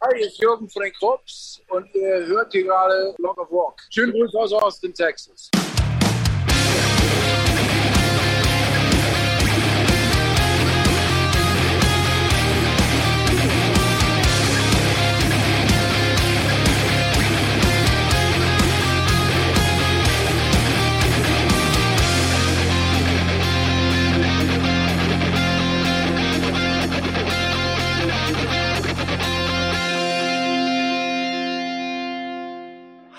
Hi, hier ist Jürgen den Krups und ihr hört hier gerade Block of Rock. Schönen Gruß aus Austin, Texas.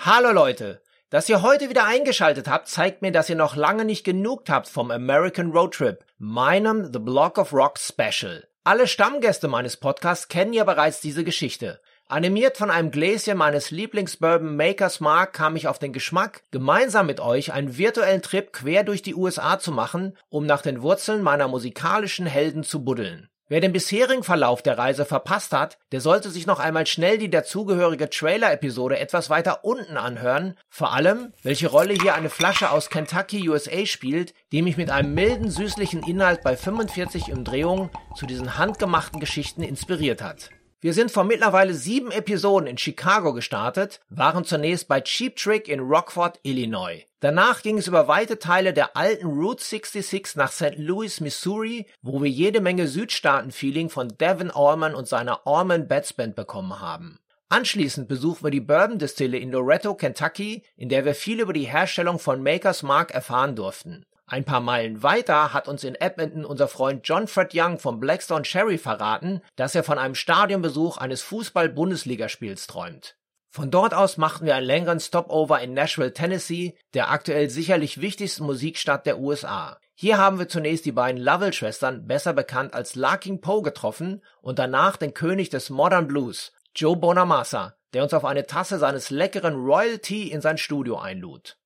Hallo Leute! Dass ihr heute wieder eingeschaltet habt, zeigt mir, dass ihr noch lange nicht genug habt vom American Road Trip, meinem The Block of Rock Special. Alle Stammgäste meines Podcasts kennen ja bereits diese Geschichte. Animiert von einem Gläschen meines Lieblingsbourbon Makers Mark kam ich auf den Geschmack, gemeinsam mit euch einen virtuellen Trip quer durch die USA zu machen, um nach den Wurzeln meiner musikalischen Helden zu buddeln. Wer den bisherigen Verlauf der Reise verpasst hat, der sollte sich noch einmal schnell die dazugehörige Trailer-Episode etwas weiter unten anhören, vor allem, welche Rolle hier eine Flasche aus Kentucky, USA spielt, die mich mit einem milden, süßlichen Inhalt bei 45 Umdrehungen zu diesen handgemachten Geschichten inspiriert hat. Wir sind vor mittlerweile sieben Episoden in Chicago gestartet, waren zunächst bei Cheap Trick in Rockford, Illinois. Danach ging es über weite Teile der alten Route 66 nach St. Louis, Missouri, wo wir jede Menge Südstaaten-Feeling von Devin Allman und seiner Allman Bats Band bekommen haben. Anschließend besuchen wir die Bourbon Distille in Loretto, Kentucky, in der wir viel über die Herstellung von Makers Mark erfahren durften. Ein paar Meilen weiter hat uns in Edmonton unser Freund John Fred Young vom Blackstone Cherry verraten, dass er von einem Stadionbesuch eines Fußball-Bundesligaspiels träumt. Von dort aus machten wir einen längeren Stopover in Nashville, Tennessee, der aktuell sicherlich wichtigsten Musikstadt der USA. Hier haben wir zunächst die beiden Lovell-Schwestern, besser bekannt als Larking Poe, getroffen und danach den König des Modern Blues, Joe Bonamassa, der uns auf eine Tasse seines leckeren Royal Tea in sein Studio einlud.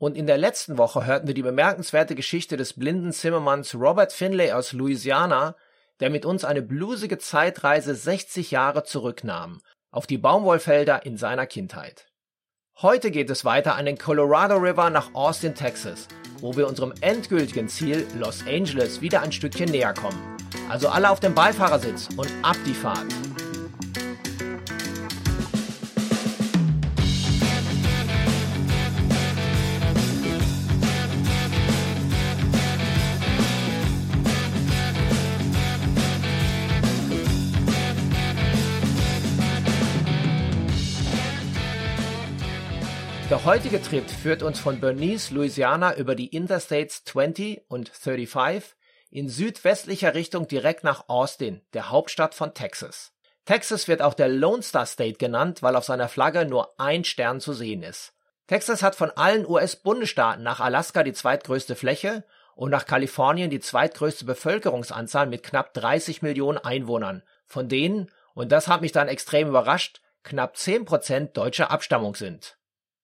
Und in der letzten Woche hörten wir die bemerkenswerte Geschichte des blinden Zimmermanns Robert Finlay aus Louisiana, der mit uns eine blusige Zeitreise 60 Jahre zurücknahm, auf die Baumwollfelder in seiner Kindheit. Heute geht es weiter an den Colorado River nach Austin, Texas, wo wir unserem endgültigen Ziel Los Angeles wieder ein Stückchen näher kommen. Also alle auf dem Beifahrersitz und ab die Fahrt. Heutige Trip führt uns von Bernice, Louisiana über die Interstates 20 und 35 in südwestlicher Richtung direkt nach Austin, der Hauptstadt von Texas. Texas wird auch der Lone Star State genannt, weil auf seiner Flagge nur ein Stern zu sehen ist. Texas hat von allen US-Bundesstaaten nach Alaska die zweitgrößte Fläche und nach Kalifornien die zweitgrößte Bevölkerungsanzahl mit knapp 30 Millionen Einwohnern, von denen, und das hat mich dann extrem überrascht, knapp 10 Prozent deutscher Abstammung sind.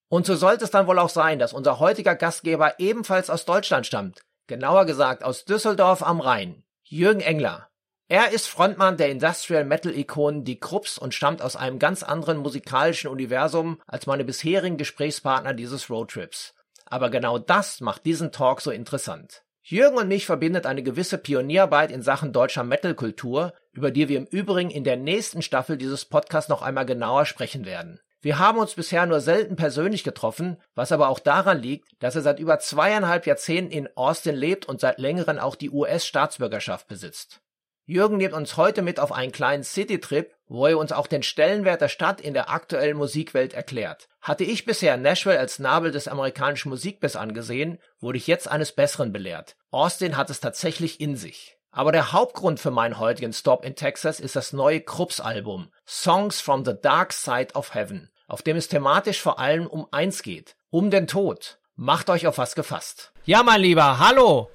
Und so sollte es dann wohl auch sein, dass unser heutiger Gastgeber ebenfalls aus Deutschland stammt, genauer gesagt aus Düsseldorf am Rhein, Jürgen Engler. Er ist Frontmann der Industrial Metal Ikonen Die Krups und stammt aus einem ganz anderen musikalischen Universum als meine bisherigen Gesprächspartner dieses Roadtrips. Aber genau das macht diesen Talk so interessant. Jürgen und mich verbindet eine gewisse Pionierarbeit in Sachen deutscher Metal-Kultur, über die wir im Übrigen in der nächsten Staffel dieses Podcasts noch einmal genauer sprechen werden. Wir haben uns bisher nur selten persönlich getroffen, was aber auch daran liegt, dass er seit über zweieinhalb Jahrzehnten in Austin lebt und seit längerem auch die US-Staatsbürgerschaft besitzt. Jürgen nimmt uns heute mit auf einen kleinen Citytrip, wo er uns auch den Stellenwert der Stadt in der aktuellen Musikwelt erklärt. Hatte ich bisher Nashville als Nabel des amerikanischen Musikbiss angesehen, wurde ich jetzt eines Besseren belehrt. Austin hat es tatsächlich in sich. Aber der Hauptgrund für meinen heutigen Stop in Texas ist das neue Krups-Album Songs from the Dark Side of Heaven auf dem es thematisch vor allem um eins geht, um den Tod. Macht euch auf was gefasst. Ja, mein Lieber, hallo.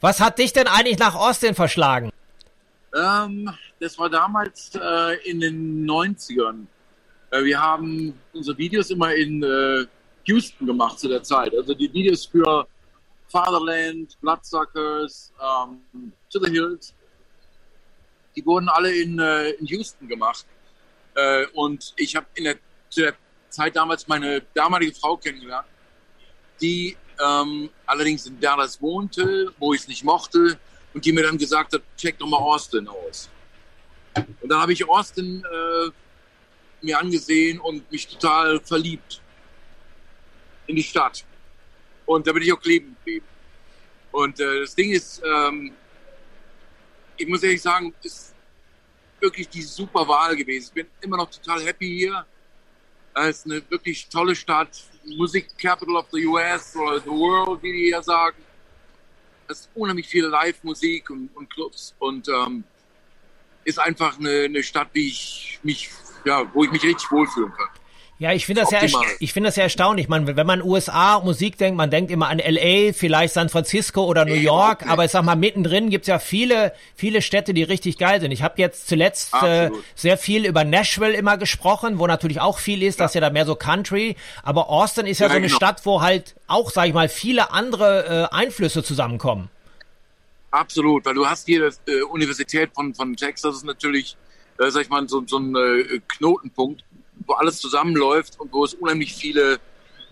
Was hat dich denn eigentlich nach Austin verschlagen? Ähm, das war damals äh, in den 90ern. Äh, wir haben unsere Videos immer in äh, Houston gemacht zu der Zeit. Also die Videos für Fatherland, Bloodsuckers, ähm, To the Hills, die wurden alle in, äh, in Houston gemacht. Äh, und ich habe in der zu der Zeit damals meine damalige Frau kennengelernt, die ähm, allerdings in Dallas wohnte, wo ich es nicht mochte und die mir dann gesagt hat, check doch mal Austin aus. Und da habe ich Austin äh, mir angesehen und mich total verliebt in die Stadt. Und da bin ich auch kleben geblieben. Und äh, das Ding ist, ähm, ich muss ehrlich sagen, ist wirklich die super Wahl gewesen. Ich bin immer noch total happy hier. Es ist eine wirklich tolle Stadt, Musik Capital of the US oder the World, wie die hier sagen. Es ist unheimlich viel Live-Musik und, und, Clubs und ähm, ist einfach eine, eine Stadt, wie ich mich, ja, wo ich mich richtig wohlfühlen kann. Ja, ich finde das ja, ich finde das ja erstaunlich. Man, wenn man USA Musik denkt, man denkt immer an LA, vielleicht San Francisco oder New York, aber ich sag mal, mittendrin gibt's ja viele, viele Städte, die richtig geil sind. Ich habe jetzt zuletzt äh, sehr viel über Nashville immer gesprochen, wo natürlich auch viel ist, ja. das ist ja da mehr so Country, aber Austin ist ja, ja so eine genau. Stadt, wo halt auch, sag ich mal, viele andere äh, Einflüsse zusammenkommen. Absolut, weil du hast hier die äh, Universität von, von Texas, ist natürlich, äh, sag ich mal, so, so ein äh, Knotenpunkt wo alles zusammenläuft und wo es unheimlich viele,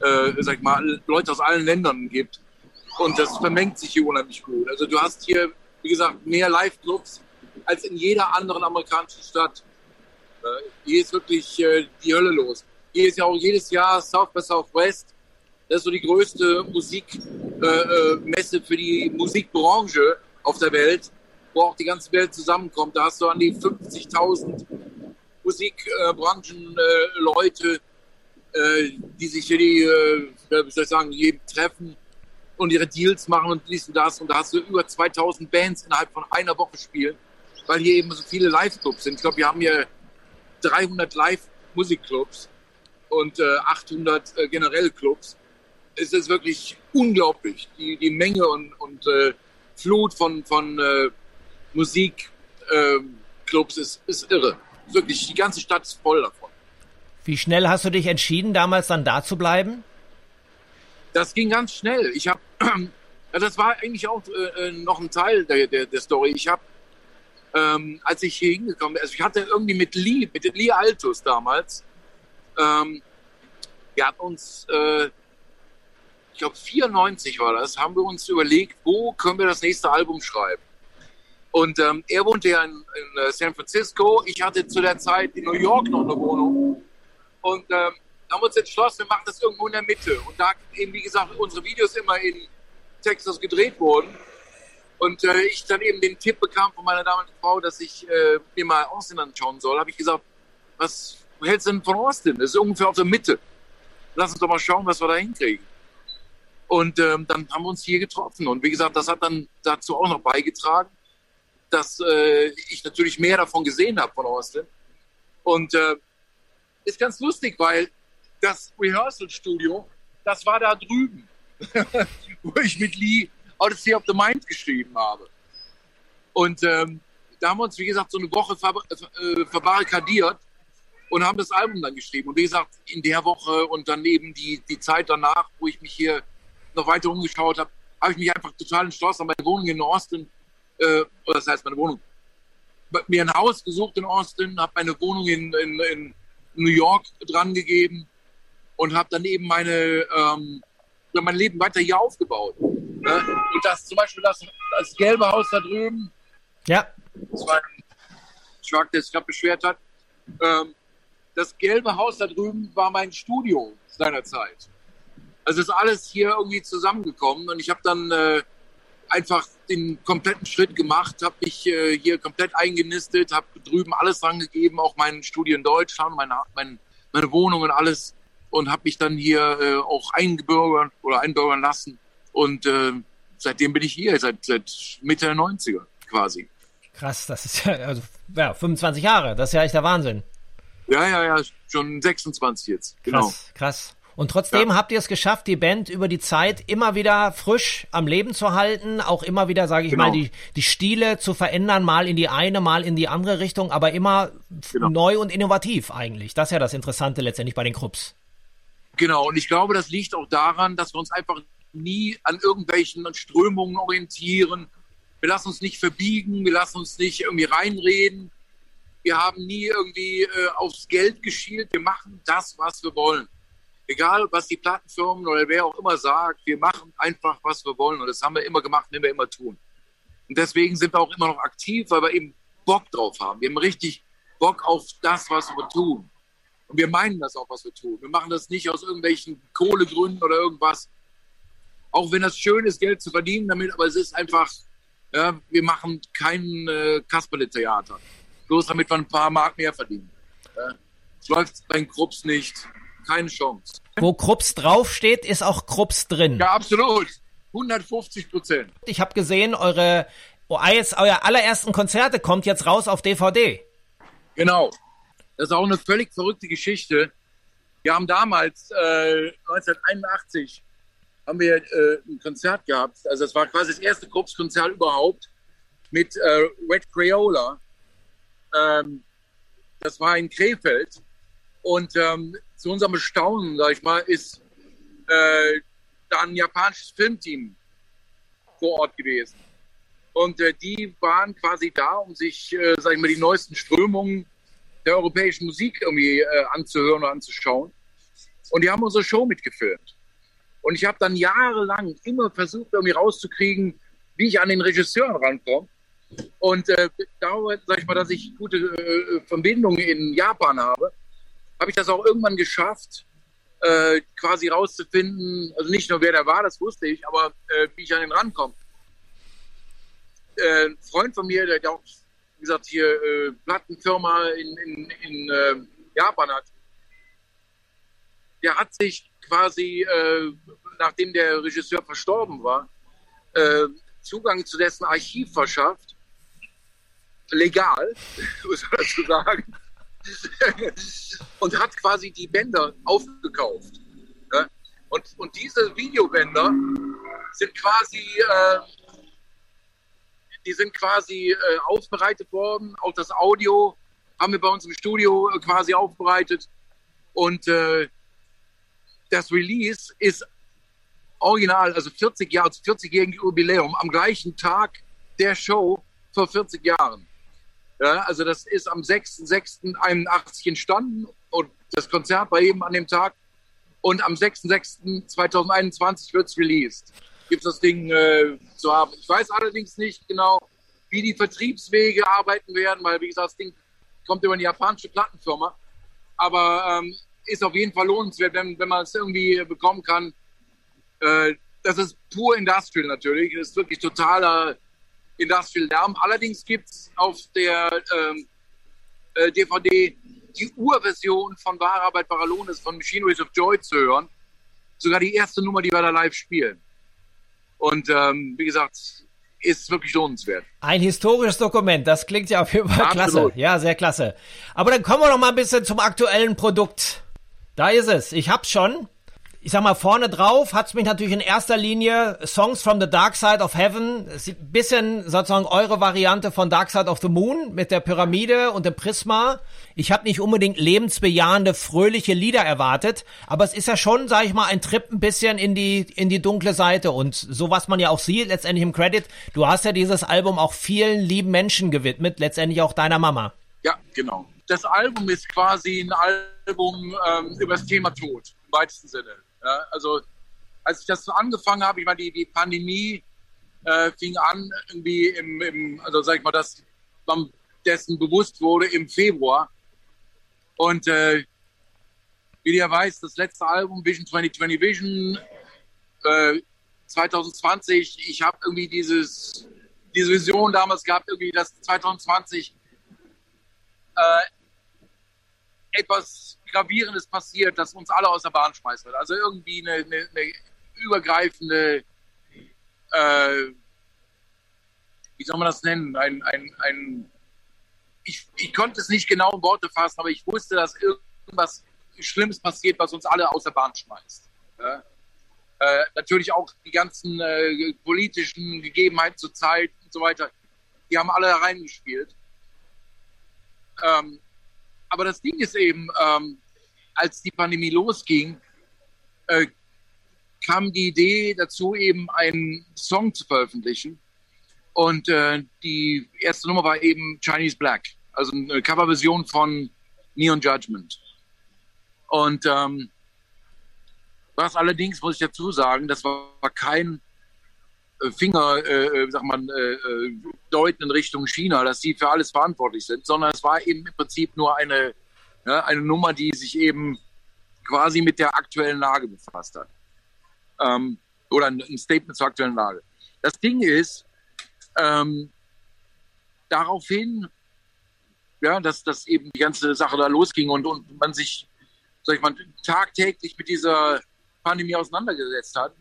äh, sag ich mal, Leute aus allen Ländern gibt. Und das vermengt sich hier unheimlich gut. Also du hast hier, wie gesagt, mehr Live-Clubs als in jeder anderen amerikanischen Stadt. Äh, hier ist wirklich äh, die Hölle los. Hier ist ja auch jedes Jahr South by Southwest. Das ist so die größte Musikmesse äh, äh für die Musikbranche auf der Welt, wo auch die ganze Welt zusammenkommt. Da hast du an die 50.000 Musikbranchenleute, äh, die sich hier die, äh, wie soll ich sagen, jeden treffen und ihre Deals machen und dies und das. Und da hast du über 2000 Bands innerhalb von einer Woche spielen, weil hier eben so viele Live-Clubs sind. Ich glaube, wir haben hier 300 Live-Musikclubs und äh, 800 äh, generell Clubs. Es ist wirklich unglaublich, die, die Menge und, und äh, Flut von, von äh, Musikclubs ähm, ist, ist irre wirklich, die ganze Stadt ist voll davon. Wie schnell hast du dich entschieden, damals dann da zu bleiben? Das ging ganz schnell. Ich habe, das war eigentlich auch äh, äh, noch ein Teil der, der, der Story. Ich habe, ähm, als ich hier hingekommen bin, also ich hatte irgendwie mit Lee, mit Lee Altus damals, ähm, wir hatten uns, äh, ich glaube 94 war das, haben wir uns überlegt, wo können wir das nächste Album schreiben. Und ähm, er wohnte ja in, in uh, San Francisco. Ich hatte zu der Zeit in New York noch eine Wohnung. Und ähm, haben uns entschlossen, wir machen das irgendwo in der Mitte. Und da eben, wie gesagt, unsere Videos immer in Texas gedreht wurden. Und äh, ich dann eben den Tipp bekam von meiner damaligen Frau, dass ich äh, mir mal Austin anschauen soll, habe ich gesagt, was hältst du denn von Austin? Das ist ungefähr auf der Mitte. Lass uns doch mal schauen, was wir da hinkriegen. Und ähm, dann haben wir uns hier getroffen. Und wie gesagt, das hat dann dazu auch noch beigetragen, dass äh, ich natürlich mehr davon gesehen habe von Austin. Und äh, ist ganz lustig, weil das Rehearsal Studio, das war da drüben, wo ich mit Lee Odyssey of the Mind geschrieben habe. Und ähm, da haben wir uns, wie gesagt, so eine Woche ver äh, verbarrikadiert und haben das Album dann geschrieben. Und wie gesagt, in der Woche und dann eben die, die Zeit danach, wo ich mich hier noch weiter umgeschaut habe, habe ich mich einfach total entschlossen, meine Wohnung in Austin äh, das heißt meine Wohnung, mir ein Haus gesucht in Austin, habe meine Wohnung in, in, in New York dran gegeben und habe dann eben meine, ähm, mein Leben weiter hier aufgebaut. Ne? Und das zum Beispiel das, das gelbe Haus da drüben, ja. das war ein Truck, der sich gerade beschwert hat. Ähm, das gelbe Haus da drüben war mein Studio seinerzeit. Also ist alles hier irgendwie zusammengekommen und ich habe dann äh, einfach den kompletten Schritt gemacht, habe mich äh, hier komplett eingenistet, habe drüben alles dran gegeben, auch mein Studio in Deutschland, meine, meine, meine Wohnung und alles und habe mich dann hier äh, auch eingebürgert oder einbürgern lassen und äh, seitdem bin ich hier, seit, seit Mitte der 90er quasi. Krass, das ist ja, also, ja, 25 Jahre, das ist ja echt der Wahnsinn. Ja, ja, ja, schon 26 jetzt. Genau. Krass, krass. Und trotzdem ja. habt ihr es geschafft, die Band über die Zeit immer wieder frisch am Leben zu halten, auch immer wieder, sage ich genau. mal, die, die Stile zu verändern, mal in die eine, mal in die andere Richtung, aber immer genau. neu und innovativ eigentlich. Das ist ja das Interessante letztendlich bei den Krupps. Genau, und ich glaube, das liegt auch daran, dass wir uns einfach nie an irgendwelchen Strömungen orientieren. Wir lassen uns nicht verbiegen, wir lassen uns nicht irgendwie reinreden. Wir haben nie irgendwie äh, aufs Geld geschielt. Wir machen das, was wir wollen egal was die Plattenfirmen oder wer auch immer sagt, wir machen einfach, was wir wollen. Und das haben wir immer gemacht, wenn wir immer tun. Und deswegen sind wir auch immer noch aktiv, weil wir eben Bock drauf haben. Wir haben richtig Bock auf das, was wir tun. Und wir meinen das auch, was wir tun. Wir machen das nicht aus irgendwelchen Kohlegründen oder irgendwas. Auch wenn das schön ist, Geld zu verdienen damit, aber es ist einfach, ja, wir machen kein äh, Kasperle-Theater. Bloß damit wir ein paar Mark mehr verdienen. Ja. Läuft bei Krups nicht. Keine Chance. Wo Krups draufsteht, ist auch Krups drin. Ja, absolut. 150 Prozent. Ich habe gesehen, eure, oh, euer allerersten Konzerte kommt jetzt raus auf DVD. Genau. Das ist auch eine völlig verrückte Geschichte. Wir haben damals, äh, 1981, haben wir äh, ein Konzert gehabt. Also das war quasi das erste Krups-Konzert überhaupt mit äh, Red Crayola. Ähm, das war in Krefeld. Und ähm, zu unserem Bestaunen, sag ich mal, ist äh, da ein japanisches Filmteam vor Ort gewesen. Und äh, die waren quasi da, um sich, äh, sag ich mal, die neuesten Strömungen der europäischen Musik irgendwie äh, anzuhören oder anzuschauen. Und die haben unsere Show mitgefilmt. Und ich habe dann jahrelang immer versucht, irgendwie rauszukriegen, wie ich an den Regisseur rankomme. Und äh, darüber, sag ich mal, dass ich gute äh, Verbindungen in Japan habe, habe ich das auch irgendwann geschafft, äh, quasi rauszufinden, also nicht nur wer der war, das wusste ich, aber äh, wie ich an den rankomme. Äh, ein Freund von mir, der auch, wie gesagt, hier äh, Plattenfirma in, in, in äh, Japan hat, der hat sich quasi, äh, nachdem der Regisseur verstorben war, Zugang zu dessen Archiv verschafft. Legal, muss man dazu sagen. und hat quasi die Bänder aufgekauft. Ne? Und, und diese Videobänder sind quasi, äh, die sind quasi äh, aufbereitet worden. Auch das Audio haben wir bei uns im Studio äh, quasi aufbereitet. Und äh, das Release ist original, also 40 Jahre, 40-jährigen Jubiläum, am gleichen Tag der Show vor 40 Jahren. Ja, also das ist am 6.6.81 entstanden und das Konzert war eben an dem Tag. Und am 6.6.2021 wird es released. Gibt es das Ding äh, zu haben. Ich weiß allerdings nicht genau, wie die Vertriebswege arbeiten werden, weil, wie gesagt, das Ding kommt über eine japanische Plattenfirma. Aber ähm, ist auf jeden Fall lohnenswert, wenn, wenn man es irgendwie bekommen kann. Äh, das ist pur Industrial natürlich. Das ist wirklich totaler Industrial Lärm. Allerdings gibt es auf der ähm, äh, DVD die Urversion von Wahre Arbeit Paralones von Machineries of Joy zu hören. Sogar die erste Nummer, die wir da live spielen. Und ähm, wie gesagt, ist wirklich lohnenswert. Ein historisches Dokument, das klingt ja auf jeden Fall Absolut. klasse. Ja, sehr klasse. Aber dann kommen wir noch mal ein bisschen zum aktuellen Produkt. Da ist es. Ich hab's schon ich sag mal, vorne drauf hat's mich natürlich in erster Linie Songs from the Dark Side of Heaven. Bisschen sozusagen eure Variante von Dark Side of the Moon mit der Pyramide und dem Prisma. Ich habe nicht unbedingt lebensbejahende, fröhliche Lieder erwartet, aber es ist ja schon, sag ich mal, ein Trip ein bisschen in die, in die dunkle Seite. Und so was man ja auch sieht, letztendlich im Credit, du hast ja dieses Album auch vielen lieben Menschen gewidmet, letztendlich auch deiner Mama. Ja, genau. Das Album ist quasi ein Album ähm, über das Thema Tod, im weitesten Sinne. Ja, also als ich das so angefangen habe, ich meine, die, die Pandemie äh, fing an irgendwie im, im, also sag ich mal, dass man dessen bewusst wurde im Februar. Und äh, wie ihr weiß, das letzte Album Vision 2020 Vision äh, 2020, ich habe irgendwie dieses, diese Vision damals gehabt, irgendwie, dass 2020 äh, etwas Gravierendes passiert, das uns alle aus der Bahn schmeißt. Also irgendwie eine, eine, eine übergreifende, äh, wie soll man das nennen? Ein, ein, ein ich, ich konnte es nicht genau in Worte fassen, aber ich wusste, dass irgendwas Schlimmes passiert, was uns alle aus der Bahn schmeißt. Ja? Äh, natürlich auch die ganzen äh, politischen Gegebenheiten zur Zeit und so weiter, die haben alle reingespielt. Ähm, aber das Ding ist eben, ähm, als die Pandemie losging, äh, kam die Idee dazu, eben einen Song zu veröffentlichen. Und äh, die erste Nummer war eben Chinese Black, also eine Coverversion von Neon Judgment. Und ähm, was allerdings, muss ich dazu sagen, das war kein äh, Finger, äh, äh, sag mal, äh, äh, deuten in Richtung China, dass sie für alles verantwortlich sind, sondern es war eben im Prinzip nur eine Ja, eine Nummer, die sich eben quasi mit der aktuellen Lage befasst hat. Ähm, oder ein Statement zur aktuellen Lage. Das Ding ist, ähm, daraufhin, ja, dass, dass eben die ganze Sache da losging und, und man sich, sag ich mal, tagtäglich mit dieser Pandemie auseinandergesetzt hat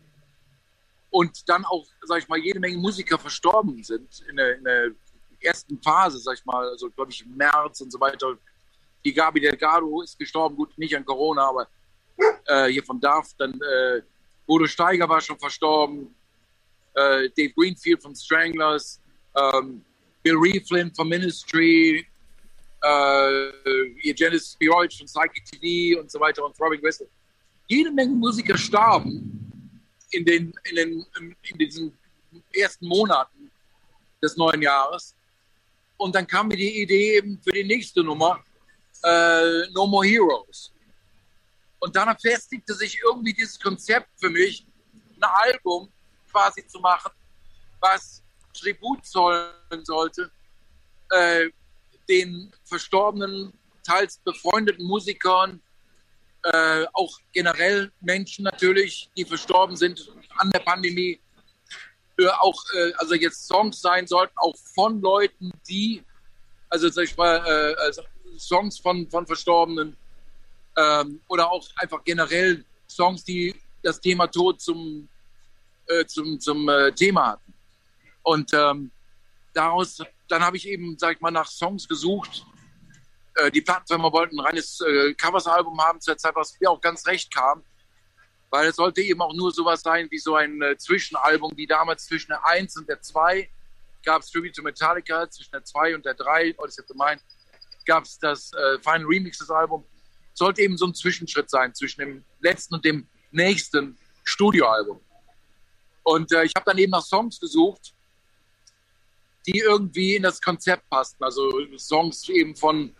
und dann auch, sag ich mal, jede Menge Musiker verstorben sind in der, in der ersten Phase, sag ich mal, also glaube ich im März und so weiter. Die Gabi Delgado ist gestorben, gut, nicht an Corona, aber äh, hier von DAF, dann äh, Bodo Steiger war schon verstorben, äh, Dave Greenfield von Stranglers, ähm, Bill Reflin von Ministry, äh, Janis Spiroic von Psychic TV und so weiter und Robin Wessel. Jede Menge Musiker starben in, den, in, den, in diesen ersten Monaten des neuen Jahres. Und dann kam mir die Idee eben für die nächste Nummer, äh, No More Heroes. Und dann festigte sich irgendwie dieses Konzept für mich, ein Album quasi zu machen, was Tribut zollen sollte, äh, den verstorbenen, teils befreundeten Musikern, äh, auch generell Menschen natürlich, die verstorben sind an der Pandemie, äh, auch äh, also jetzt Songs sein sollten, auch von Leuten, die, also sag ich mal, äh, also Songs von, von Verstorbenen ähm, oder auch einfach generell Songs, die das Thema Tod zum, äh, zum, zum äh, Thema hatten. Und ähm, daraus, dann habe ich eben, sag ich mal, nach Songs gesucht. Äh, die Plattenfirma wollten ein reines äh, Covers-Album haben zur Zeit, was mir auch ganz recht kam. Weil es sollte eben auch nur sowas sein wie so ein äh, Zwischenalbum, wie damals zwischen der 1 und der 2 gab es Tribute to Metallica, zwischen der 2 und der 3, oder ich hätte meint, gab es das äh, Final Remix des Albums. Sollte eben so ein Zwischenschritt sein zwischen dem letzten und dem nächsten Studioalbum. Und äh, ich habe dann eben nach Songs gesucht, die irgendwie in das Konzept passten. Also Songs eben von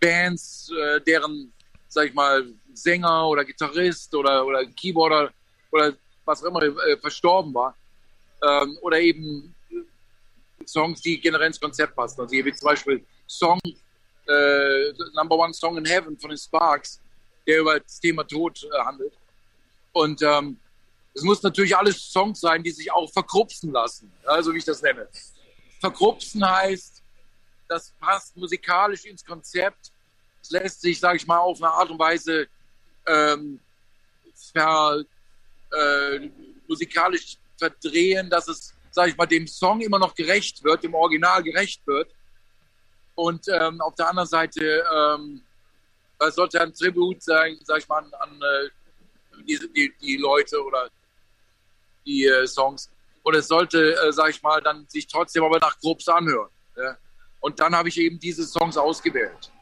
Bands, äh, deren, sag ich mal, Sänger oder Gitarrist oder, oder Keyboarder oder was auch immer äh, verstorben war. Ähm, oder eben Songs, die generell ins Konzept passen. Also hier wie zum Beispiel Song, äh, Number One Song in Heaven von den Sparks, der über das Thema Tod äh, handelt. Und ähm, es muss natürlich alles Songs sein, die sich auch verkrupsen lassen, also wie ich das nenne. Verkrupsen heißt, das passt musikalisch ins Konzept. Es lässt sich, sage ich mal, auf eine Art und Weise ähm, ver, äh, musikalisch verdrehen, dass es, sage ich mal, dem Song immer noch gerecht wird, dem Original gerecht wird. Und ähm, auf der anderen Seite ähm, es sollte ein Tribut sein, sage ich mal, an, an äh, die, die, die, Leute oder die äh, Songs, und es sollte, äh, sag ich mal, dann sich trotzdem aber nach Grobs anhören. Ja? Und dann habe ich eben diese Songs ausgewählt.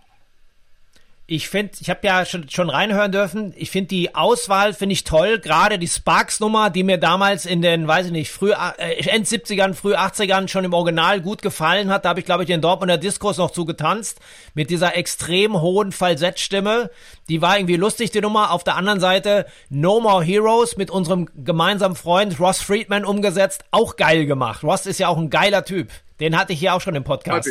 Ich finde, ich habe ja schon, schon reinhören dürfen. Ich finde die Auswahl finde ich toll. Gerade die Sparks-Nummer, die mir damals in den, weiß ich nicht, früh äh, End 70ern, früh 80ern schon im Original gut gefallen hat. Da habe ich, glaube ich, den Dortmunder Diskurs noch zugetanzt. Mit dieser extrem hohen Falsettstimme. Die war irgendwie lustig, die Nummer. Auf der anderen Seite No More Heroes mit unserem gemeinsamen Freund Ross Friedman umgesetzt. Auch geil gemacht. Ross ist ja auch ein geiler Typ. Den hatte ich hier auch schon im Podcast.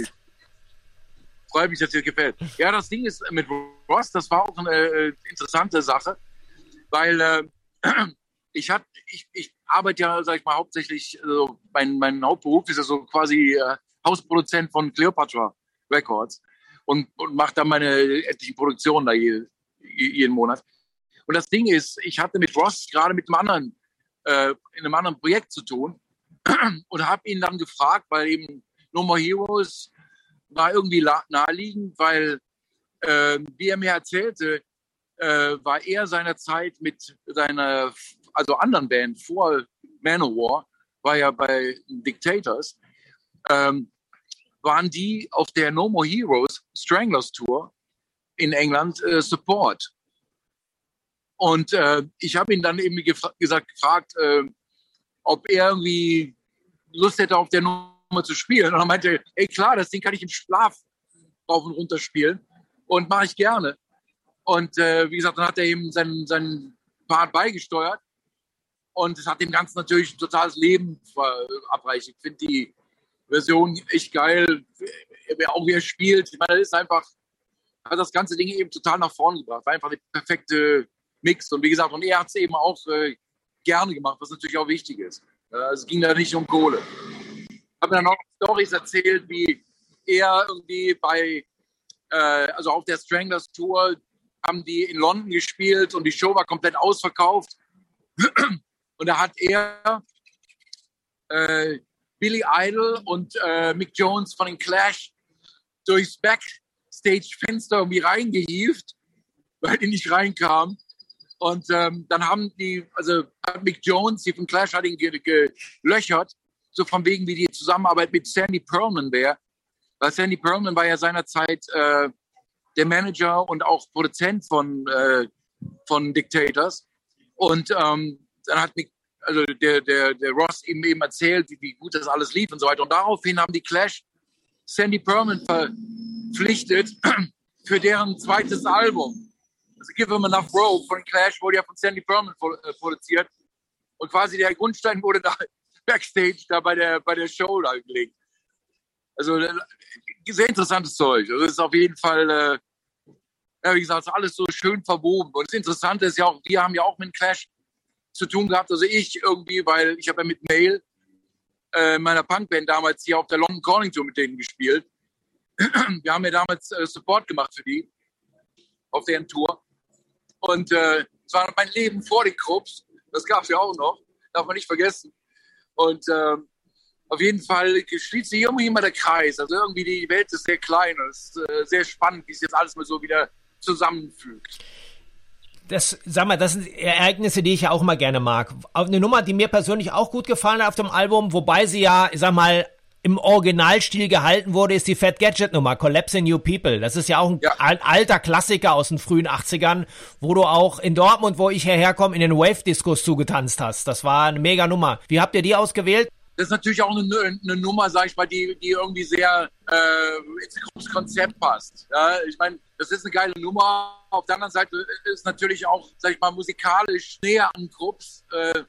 Freue mich, dass dir gefällt. Ja, das Ding ist mit Ross, das war auch eine äh, interessante Sache, weil äh, ich, hat, ich, ich arbeite ja, sag ich mal, hauptsächlich, also mein, mein Hauptberuf ist ja so quasi äh, Hausproduzent von Cleopatra Records und, und mache da meine etlichen Produktionen da je, jeden Monat. Und das Ding ist, ich hatte mit Ross gerade mit einem anderen, äh, in einem anderen Projekt zu tun und habe ihn dann gefragt, weil eben No More Heroes war irgendwie naheliegend, weil, äh, wie er mir erzählte, äh, war er seinerzeit mit seiner, also anderen Band vor Manowar, war ja bei Dictators, ähm, waren die auf der No More Heroes Stranglers Tour in England äh, Support. Und äh, ich habe ihn dann eben gefra gesagt, gefragt, äh, ob er irgendwie Lust hätte auf der Nummer mal zu spielen. Und dann meinte er, ey klar, das Ding kann ich im Schlaf rauf und runter spielen und mache ich gerne. Und äh, wie gesagt, dann hat er eben seinen, seinen Part beigesteuert und es hat dem Ganzen natürlich ein totales Leben abreicht. Ich finde die Version echt geil, auch wie er spielt. Ich meine, das ist einfach hat das ganze Ding eben total nach vorne gebracht. War einfach eine perfekte Mix. Und wie gesagt, und er hat es eben auch äh, gerne gemacht, was natürlich auch wichtig ist. Äh, es ging da nicht um Kohle. Habe dann auch Stories erzählt, wie er irgendwie bei, äh, also auf der Stranglers Tour haben die in London gespielt und die Show war komplett ausverkauft. Und da hat er äh, Billy Idol und äh, Mick Jones von den Clash durchs Backstage-Fenster irgendwie reingehievt, weil die nicht reinkamen. Und ähm, dann haben die, also Mick Jones, die von Clash hat ihn gelöchert, so von wegen, wie die Zusammenarbeit mit Sandy Pearlman wäre. Weil Sandy Pearlman war ja seinerzeit äh, der Manager und auch Produzent von, äh, von Dictators. Und ähm, dann hat Mick, also der, der, der Ross eben eben erzählt, wie, wie gut das alles lief und so weiter. Und daraufhin haben die Clash Sandy Pearlman verpflichtet für deren zweites Album. Also Give Him Enough Rope von Clash wurde ja von Sandy Pearlman äh, produziert. Und quasi der Grundstein wurde da backstage da bei der, bei der Show da gelegt. Also äh, sehr interessantes Zeug. Also das ist auf jeden Fall, äh, ja, wie gesagt, alles so schön verwoben. Und das Interessante ist ja auch, wir haben ja auch mit Clash zu tun gehabt. Also ich irgendwie, weil ich habe ja mit Mail äh, meiner Punkband damals hier auf der London Calling Tour mit denen gespielt. Wir haben ja damals äh, Support gemacht für die auf deren Tour. Und äh, es war mein Leben vor den Krupps. Das gab es ja auch noch. Darf man nicht vergessen. Und äh, auf jeden Fall schließt sich irgendwie immer der Kreis. Also irgendwie die Welt ist sehr klein und es ist äh, sehr spannend, wie sich jetzt alles mal so wieder zusammenfügt das, sag mal, das sind Ereignisse, die ich ja auch immer gerne mag. Eine Nummer, die mir persönlich auch gut gefallen hat auf dem Album, wobei sie ja, sag mal, im Originalstil gehalten wurde, ist die Fat Gadget Nummer, Collapsing New People. Das ist ja auch ein ja. alter Klassiker aus den frühen 80ern, wo du auch in Dortmund, wo ich hierher komme, in den Wave-Discos zugetanzt hast. Das war eine mega Nummer. Wie habt ihr die ausgewählt? das ist natürlich auch eine, eine Nummer, sag ich mal, die, die irgendwie sehr äh, ins Konzept passt. Ja, ich meine, das ist eine geile Nummer. Auf der anderen Seite ist natürlich auch, sag ich mal, musikalisch näher an Krupps äh,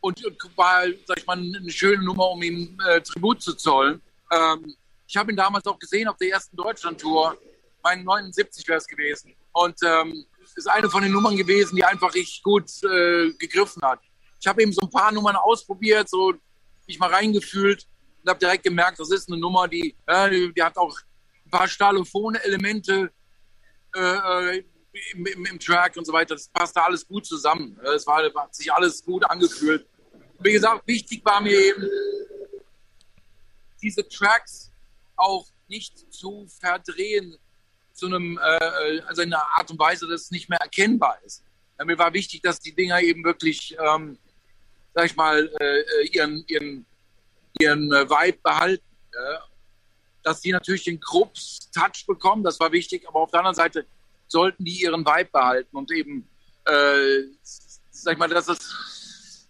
und, und, war, sag ich mal, eine schöne Nummer, um ihm äh, Tribut zu zollen. Ähm, ich habe ihn damals auch gesehen auf der ersten Deutschland-Tour. Mein 79 wäre es gewesen. Und ähm, ist eine von den Nummern gewesen, die einfach richtig gut äh, gegriffen hat. Ich habe eben so ein paar Nummern ausprobiert, so mich mal reingefühlt und habe direkt gemerkt, das ist eine Nummer, die, ja, die, hat auch ein paar stalophone Elemente äh, äh im, im, Track und so weiter. Das passt da alles gut zusammen. Es war, hat sich alles gut angefühlt. Wie gesagt, wichtig war mir eben, diese Tracks auch nicht zu verdrehen zu einem, äh, also in einer Art und Weise, dass es nicht mehr erkennbar ist. Ja, mir war wichtig, dass die Dinger eben wirklich ähm, sag ich mal, äh, äh, ihren, ihren, ihren äh, Vibe behalten. Ja? Dass die natürlich den Krupps-Touch bekommen, das war wichtig, aber auf der anderen Seite sollten die ihren Vibe behalten und eben, äh, sag ich mal, dass, das,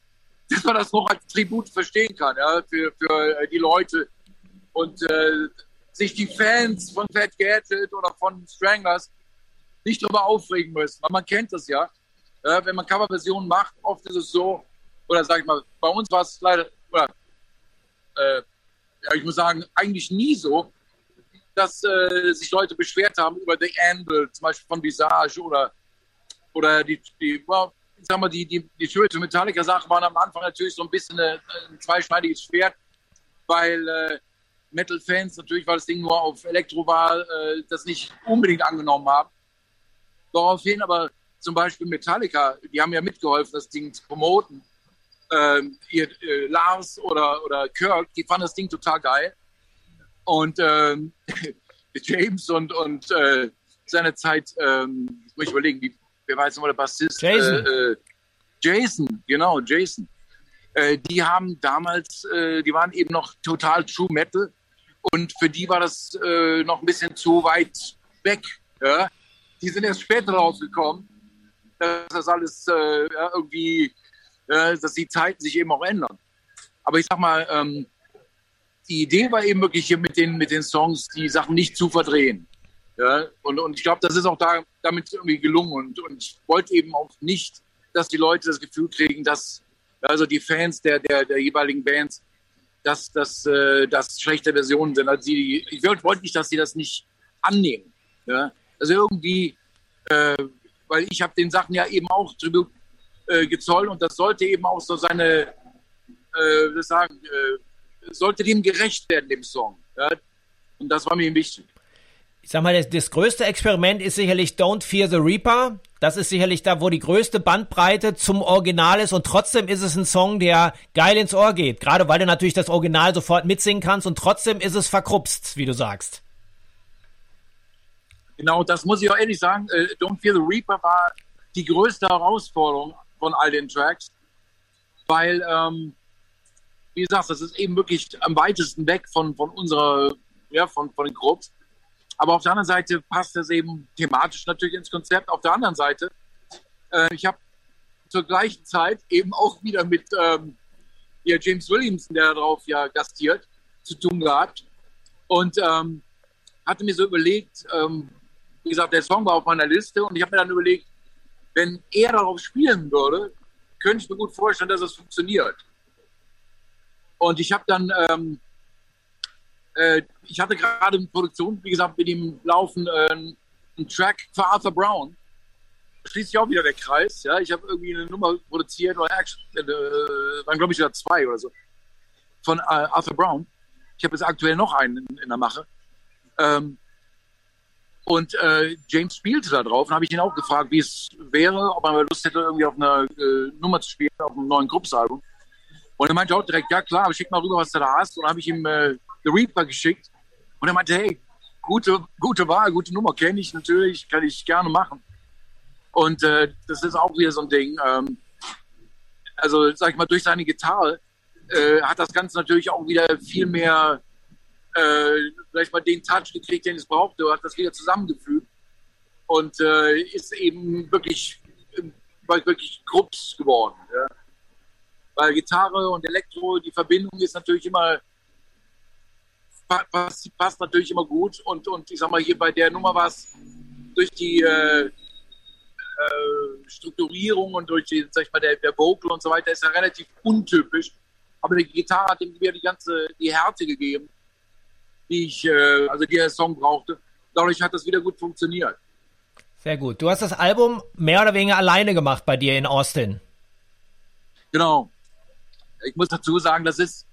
dass man das noch als Tribut verstehen kann, ja, für, für die Leute und äh, sich die Fans von Fat Gadget oder von Stranglers nicht darüber aufregen müssen, weil man kennt das ja. ja wenn man Coverversionen macht, oft ist es so, oder sag ich mal, bei uns war es leider, oder, äh, ja, ich muss sagen, eigentlich nie so, dass äh, sich Leute beschwert haben über The Anvil, zum Beispiel von Visage oder, oder die, die well, ich sag die, die, die Schuld Metallica-Sachen waren am Anfang natürlich so ein bisschen eine, ein zweischneidiges Schwert, weil äh, Metal-Fans natürlich, weil das Ding nur auf Elektro war, äh, das nicht unbedingt angenommen haben. Daraufhin aber zum Beispiel Metallica, die haben ja mitgeholfen, das Ding zu promoten ähm, ihr, äh, Lars oder, oder Kirk, die fanden das Ding total geil. Und ähm, James und, und äh, seine Zeit, ähm, muss ich überlegen, wie, wer war jetzt nochmal der Bassist? Jason. Äh, äh, Jason, genau, Jason. Äh, die haben damals, äh, die waren eben noch total True Metal und für die war das äh, noch ein bisschen zu weit weg. Ja? Die sind erst später rausgekommen, dass das alles äh, irgendwie äh, dass die Zeiten sich eben auch ändern. Aber ich sag mal, ähm, die Idee war eben wirklich hier mit den, mit den Songs, die Sachen nicht zu verdrehen. Ja? Und, und ich glaube, das ist auch da, damit irgendwie gelungen. Und, und ich wollte eben auch nicht, dass die Leute das Gefühl kriegen, dass also die Fans der, der, der jeweiligen Bands, dass das äh, schlechte Versionen sind. Also die, ich wollte nicht, dass sie das nicht annehmen. Ja? Also irgendwie, äh, weil ich habe den Sachen ja eben auch Tribut äh, gezollt und das sollte eben auch so seine, äh, sagen, äh, sollte dem gerecht werden, dem Song. Ja? Und das war mir wichtig ich sag mal, das, das, größte Experiment ist sicherlich Don't Fear the Reaper. Das ist sicherlich da, wo die größte Bandbreite zum Original ist und trotzdem ist es ein Song, der geil ins Ohr geht. Gerade weil du natürlich das Original sofort mitsingen kannst und trotzdem ist es verkrupst, wie du sagst. Genau, das muss ich auch ehrlich sagen. Äh, Don't Fear the Reaper war die größte Herausforderung von all den Tracks, weil, ähm, wie gesagt, das ist eben wirklich am weitesten weg von, von unserer, ja, von, von den Grupps. Aber auf der anderen Seite passt das eben thematisch natürlich ins Konzept. Auf der anderen Seite, äh, ich habe zur gleichen Zeit eben auch wieder mit ähm, ja, James Williamson, der darauf ja gastiert, zu tun gehabt. Und ähm, hatte mir so überlegt, ähm, wie gesagt, der Song war auf meiner Liste und ich habe mir dann überlegt, wenn er darauf spielen würde, könnte ich mir gut vorstellen, dass es funktioniert. Und ich habe dann ähm, äh, ich hatte gerade in Produktion, wie gesagt, mit ihm laufen äh, einen Track für Arthur Brown. Schließt sich auch wieder der Kreis. Ja, ich habe irgendwie eine Nummer produziert, oder äh, waren glaube ich sogar zwei oder so, von äh, Arthur Brown. Ich habe jetzt aktuell noch einen in, in der Mache. Ähm, und äh, James spielte da drauf und habe ich ihn auch gefragt, wie es wäre, ob er Lust hätte, irgendwie auf einer äh, Nummer zu spielen, auf einem neuen Gruppsalbum. Und er meinte auch direkt, ja klar, schick mal rüber, was du da hast. Und habe ich ihm äh, The Reaper geschickt. Und er meinte, hey, gute, gute Wahl, gute Nummer, kenne ich natürlich, kann ich gerne machen. Und äh, das ist auch wieder so ein Ding. Ähm, also, sag ich mal, durch seine Gitarre äh, hat das Ganze natürlich auch wieder viel mehr, äh, vielleicht mal den Touch gekriegt, den es brauchte, hat das wieder zusammengefügt und äh, ist eben wirklich, wirklich Grupps geworden. Ja. Weil Gitarre und Elektro, die Verbindung ist natürlich immer passt, passt natürlich immer gut. Und, und ich sag mal, hier bei der Nummer war es durch die äh, äh, Strukturierung und durch die, sag ich mal, der, der Vocal und so weiter ist ja relativ untypisch. Aber die Gitarre hat ihm wieder die ganze, die Härte gegeben, die ich, äh, also die der Song brauchte. Dadurch hat das wieder gut funktioniert. Sehr gut. Du hast das Album mehr oder weniger alleine gemacht bei dir in Austin. Genau. Ich muss dazu sagen, das ist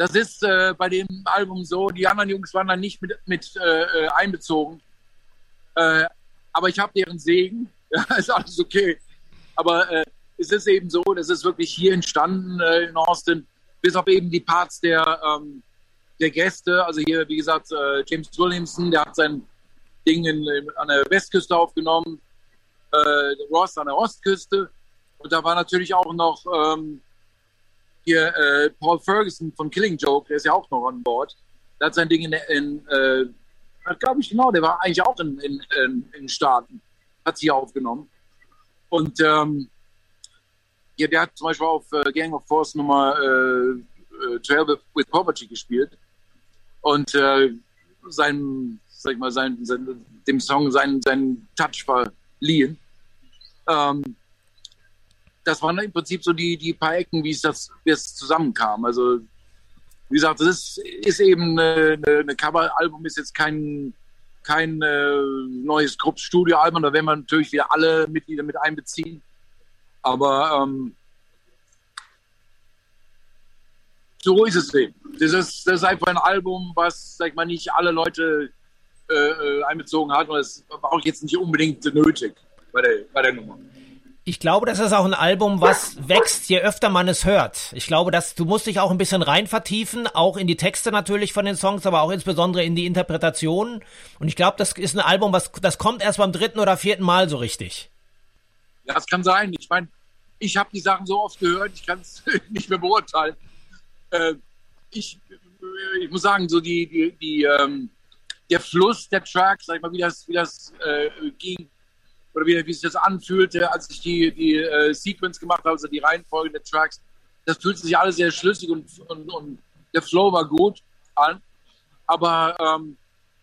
das ist äh, bei dem Album so. Die anderen Jungs waren da nicht mit, mit äh, äh einbezogen. Äh, aber ich habe deren Segen. Ist alles okay. Aber äh, es ist eben so, das ist wirklich hier entstanden äh, in Austin, bis auf eben die Parts der, ähm, der Gäste. Also hier, wie gesagt, James Williamson, der hat sein Ding in, an der Westküste aufgenommen, Ross an der Ostküste. Und da war natürlich auch noch ähm, hier äh, Paul Ferguson von Killing Joke, der ist ja auch noch an Bord. Der hat sein Ding in, in äh, glaube ich genau, der war eigentlich auch in, in, in, in Staaten, hat sich aufgenommen. Und ähm, ja, der hat zum Beispiel auf äh, Gang of Force Nummer äh, 12 äh, with Poverty gespielt und äh, sein, sag ich mal, sein, sein, dem Song seinen, seinen Touch verliehen. Ähm, das waren im Prinzip so die, die paar Ecken, wie es das es zusammenkam. Also wie gesagt, das ist, ist eben eine, eine Coveralbum, ist jetzt kein, kein äh, neues Gruppstudioalbum, da werden wir natürlich wieder alle Mitglieder mit einbeziehen. Aber ähm, so ist es eben. Das ist, das ist einfach ein Album, was, sag ich mal, nicht alle Leute äh, äh einbezogen hat und es war auch jetzt nicht unbedingt nötig bei der, bei der Nummer. Ich glaube, das ist auch ein Album, was wächst, je öfter man es hört. Ich glaube, dass du musst dich auch ein bisschen rein vertiefen, auch in die Texte natürlich von den Songs, aber auch insbesondere in die Interpretation. Und ich glaube, das ist ein Album, was das kommt erst beim dritten oder vierten Mal so richtig. Ja, es kann sein. Ich meine, ich habe die Sachen so oft gehört, ich kann es nicht mehr beurteilen. Äh, ich, ich muss sagen, so die, die, die ähm, der Fluss der Tracks, sag ich mal, wie das, wie das äh, ging, oder wie, wie sich das anfühlte, als ich die, die äh, Sequence gemacht habe, also die Reihenfolge der Tracks. Das fühlte sich alles sehr schlüssig und, und, und der Flow war gut an. Aber ähm,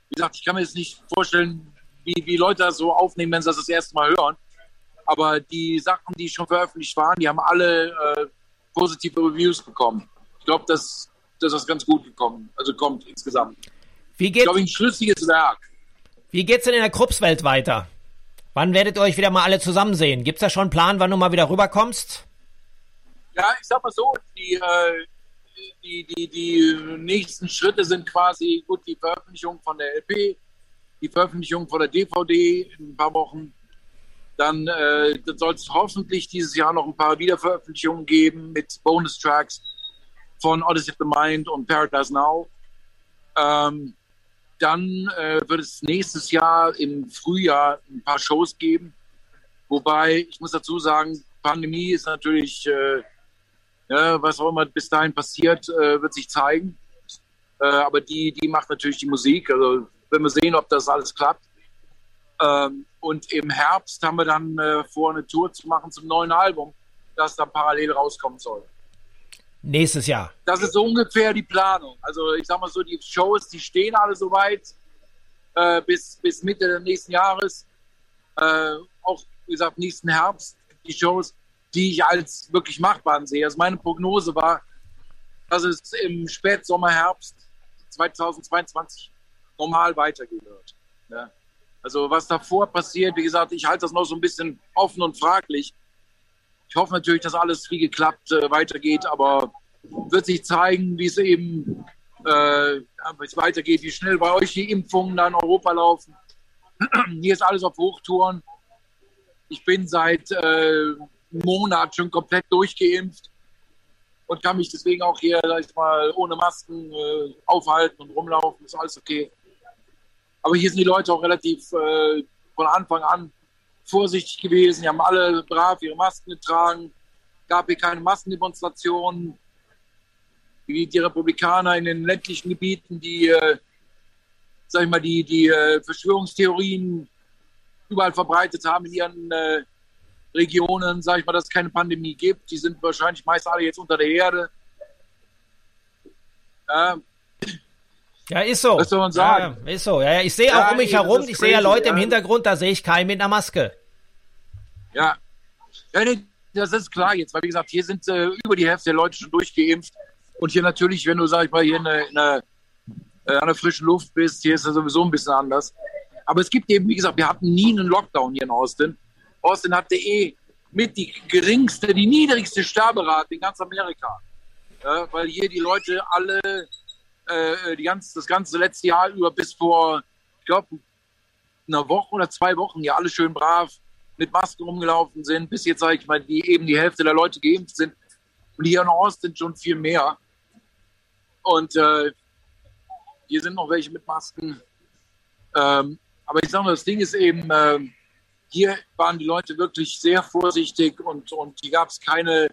wie gesagt, ich kann mir jetzt nicht vorstellen, wie, wie Leute das so aufnehmen, wenn sie das das erste Mal hören. Aber die Sachen, die schon veröffentlicht waren, die haben alle äh, positive Reviews bekommen. Ich glaube, dass, dass das ganz gut gekommen, also kommt insgesamt. Wie geht, ich glaube, ein schlüssiges Werk. Wie geht's denn in der Kruppswelt weiter? Wann werdet ihr euch wieder mal alle zusammen sehen? Gibt's da schon einen Plan, wann du mal wieder rüberkommst? Ja, ich sag mal so, die, äh, die, die, die nächsten Schritte sind quasi gut die Veröffentlichung von der LP, die Veröffentlichung von der DVD in ein paar Wochen. Dann, äh, soll es hoffentlich dieses Jahr noch ein paar Wiederveröffentlichungen geben mit Bonus-Tracks von Odyssey of the Mind und Paradise Now. Ähm, dann äh, wird es nächstes Jahr im Frühjahr ein paar Shows geben. Wobei, ich muss dazu sagen, Pandemie ist natürlich, äh, ja, was auch immer bis dahin passiert, äh, wird sich zeigen. Äh, aber die, die macht natürlich die Musik. Also wenn wir sehen, ob das alles klappt. Ähm, und im Herbst haben wir dann äh, vor, eine Tour zu machen zum neuen Album, das dann parallel rauskommen soll. Nächstes Jahr. Das ist so ungefähr die Planung. Also ich sag mal so, die Shows, die stehen alle soweit äh, bis, bis Mitte des nächsten Jahres. Äh, auch, wie gesagt, nächsten Herbst die Shows, die ich als wirklich machbar sehe. Also meine Prognose war, dass es im Spätsommer, Herbst 2022 normal weitergehen. Ja. Also was davor passiert, wie gesagt, ich halte das noch so ein bisschen offen und fraglich. Ich hoffe natürlich, dass alles wie geklappt äh, weitergeht, aber wird sich zeigen, wie es eben äh, weitergeht, wie schnell bei euch die Impfungen da in Europa laufen. Hier ist alles auf Hochtouren. Ich bin seit äh, einem Monat schon komplett durchgeimpft und kann mich deswegen auch hier, sag mal, ohne Masken äh, aufhalten und rumlaufen. Ist alles okay. Aber hier sind die Leute auch relativ äh, von Anfang an vorsichtig gewesen. Die haben alle brav ihre Masken getragen. Gab hier keine Massendemonstrationen. Die, die Republikaner in den ländlichen Gebieten, die, äh, sag ich mal, die, die äh, Verschwörungstheorien überall verbreitet haben in ihren äh, Regionen, sag ich mal, dass es keine Pandemie gibt. Die sind wahrscheinlich meist alle jetzt unter der Erde. Ja, ja, ist so. Was soll man sagen? Ja, ist so. Ja, ich sehe auch um mich herum, ich sehe ja Leute im Hintergrund, da sehe ich keinen mit einer Maske. Ja. ja nee, das ist klar jetzt, weil wie gesagt, hier sind äh, über die Hälfte der Leute schon durchgeimpft. Und hier natürlich, wenn du, sag ich mal, hier in, in, in an der frischen Luft bist, hier ist das sowieso ein bisschen anders. Aber es gibt eben, wie gesagt, wir hatten nie einen Lockdown hier in Austin. Austin hatte eh mit die geringste, die niedrigste Sterberate in ganz Amerika. Ja, weil hier die Leute alle äh, die ganz, das ganze letzte Jahr über bis vor, ich glaube, einer Woche oder zwei Wochen ja alle schön brav mit Masken rumgelaufen sind, bis jetzt, sage ich mal, die eben die Hälfte der Leute geimpft sind. Und hier in Austin schon viel mehr. Und äh, hier sind noch welche mit Masken. Ähm, aber ich sage mal, das Ding ist eben, äh, hier waren die Leute wirklich sehr vorsichtig und, und hier gab es keine,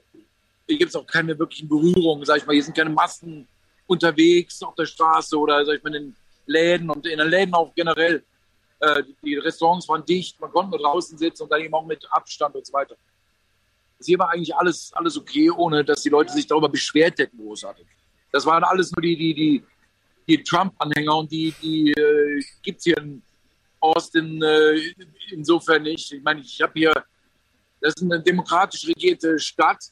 hier gibt es auch keine wirklichen Berührungen, sag ich mal. Hier sind keine Masken unterwegs auf der Straße oder sag ich mal in den Läden und in den Läden auch generell. Äh, die Restaurants waren dicht, man konnte nur draußen sitzen und dann eben auch mit Abstand und so weiter. Also hier war eigentlich alles, alles okay, ohne dass die Leute sich darüber beschwert hätten, großartig. Das waren alles nur die, die, die, die Trump-Anhänger und die, die äh, gibt es hier in Austin äh, insofern nicht. Ich meine, ich habe hier, das ist eine demokratisch regierte Stadt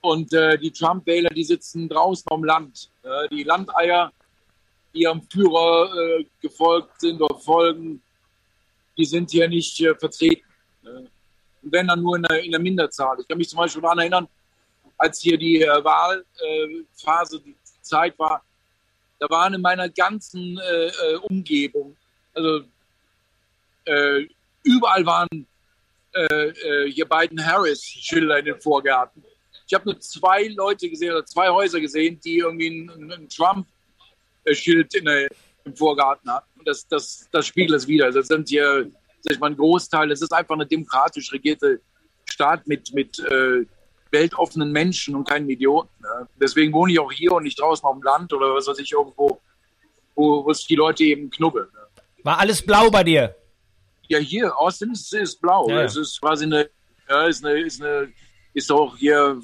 und äh, die Trump-Wähler, die sitzen draußen am Land. Äh, die Landeier, die am Führer äh, gefolgt sind oder folgen, die sind hier nicht äh, vertreten. und wenn dann nur in der, in der, Minderzahl. Ich kann mich zum Beispiel daran erinnern, als hier die äh, Wahlphase, die Zeit war, da waren in meiner ganzen äh, Umgebung, also überall waren hier beiden Harris-Schilder in den Vorgärten. Ich habe nur zwei Leute gesehen oder zwei Häuser gesehen, die irgendwie ein, ein Trump-Schild im Vorgarten hatten. Und das, das, das spiegelt es wieder. Das sind hier, sag ich mal, ein Großteil. Es ist einfach eine demokratisch regierte Staat mit, mit äh, weltoffenen Menschen und keinen Idioten. Ne? Deswegen wohne ich auch hier und nicht draußen auf dem Land oder was weiß ich, irgendwo, wo, wo sich die Leute eben knubbeln. Ne? War alles blau bei dir? Ja, hier, Austin ist, ist blau. Ja. Es ist quasi eine, ja, ist eine, ist eine ist auch hier,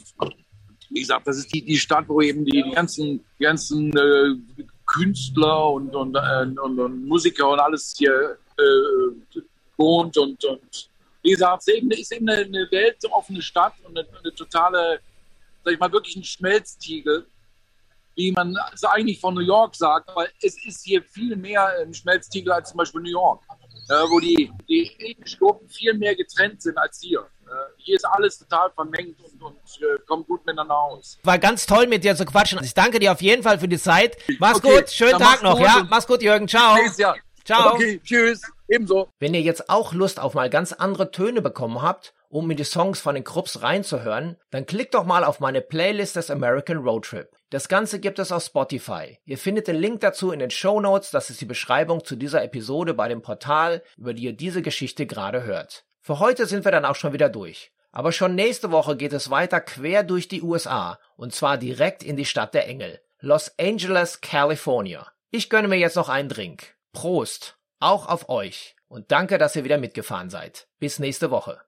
wie gesagt, das ist die, die Stadt, wo eben die, ganzen, die ganzen äh, Künstler und, und, äh, und, und, Musiker und alles hier äh, wohnt und, und wie gesagt, es ist eben, ist eben eine, eine weltoffene Stadt und eine, eine, totale, sag ich mal, wirklich ein Schmelztiegel, wie man es eigentlich von New York sagt, aber es ist hier viel mehr ein Schmelztiegel als zum Beispiel New York. Äh, wo die, die ethnischen Gruppen viel mehr getrennt sind als hier. Äh, hier ist alles total vermengt und, und äh, kommt gut miteinander aus. War ganz toll mit dir zu quatschen. Ich danke dir auf jeden Fall für die Zeit. Mach's Okay, gut, schönen Tag noch, gut ja? Mach's gut, Jürgen, ciao. Jahr. Ciao. Okay, tschüss. Ebenso. Wenn ihr jetzt auch Lust auf mal ganz andere Töne bekommen habt, um in die Songs von den Krupps reinzuhören, dann klickt doch mal auf meine Playlist des American Road Trip. Das Ganze gibt es auf Spotify. Ihr findet den Link dazu in den Show Notes, das ist die Beschreibung zu dieser Episode bei dem Portal, über die ihr diese Geschichte gerade hört. Für heute sind wir dann auch schon wieder durch. Aber schon nächste Woche geht es weiter quer durch die USA, und zwar direkt in die Stadt der Engel, Los Angeles, California. Ich gönne mir jetzt noch einen Drink. Prost! Auch auf euch. Und danke, dass ihr wieder mitgefahren seid. Bis nächste Woche.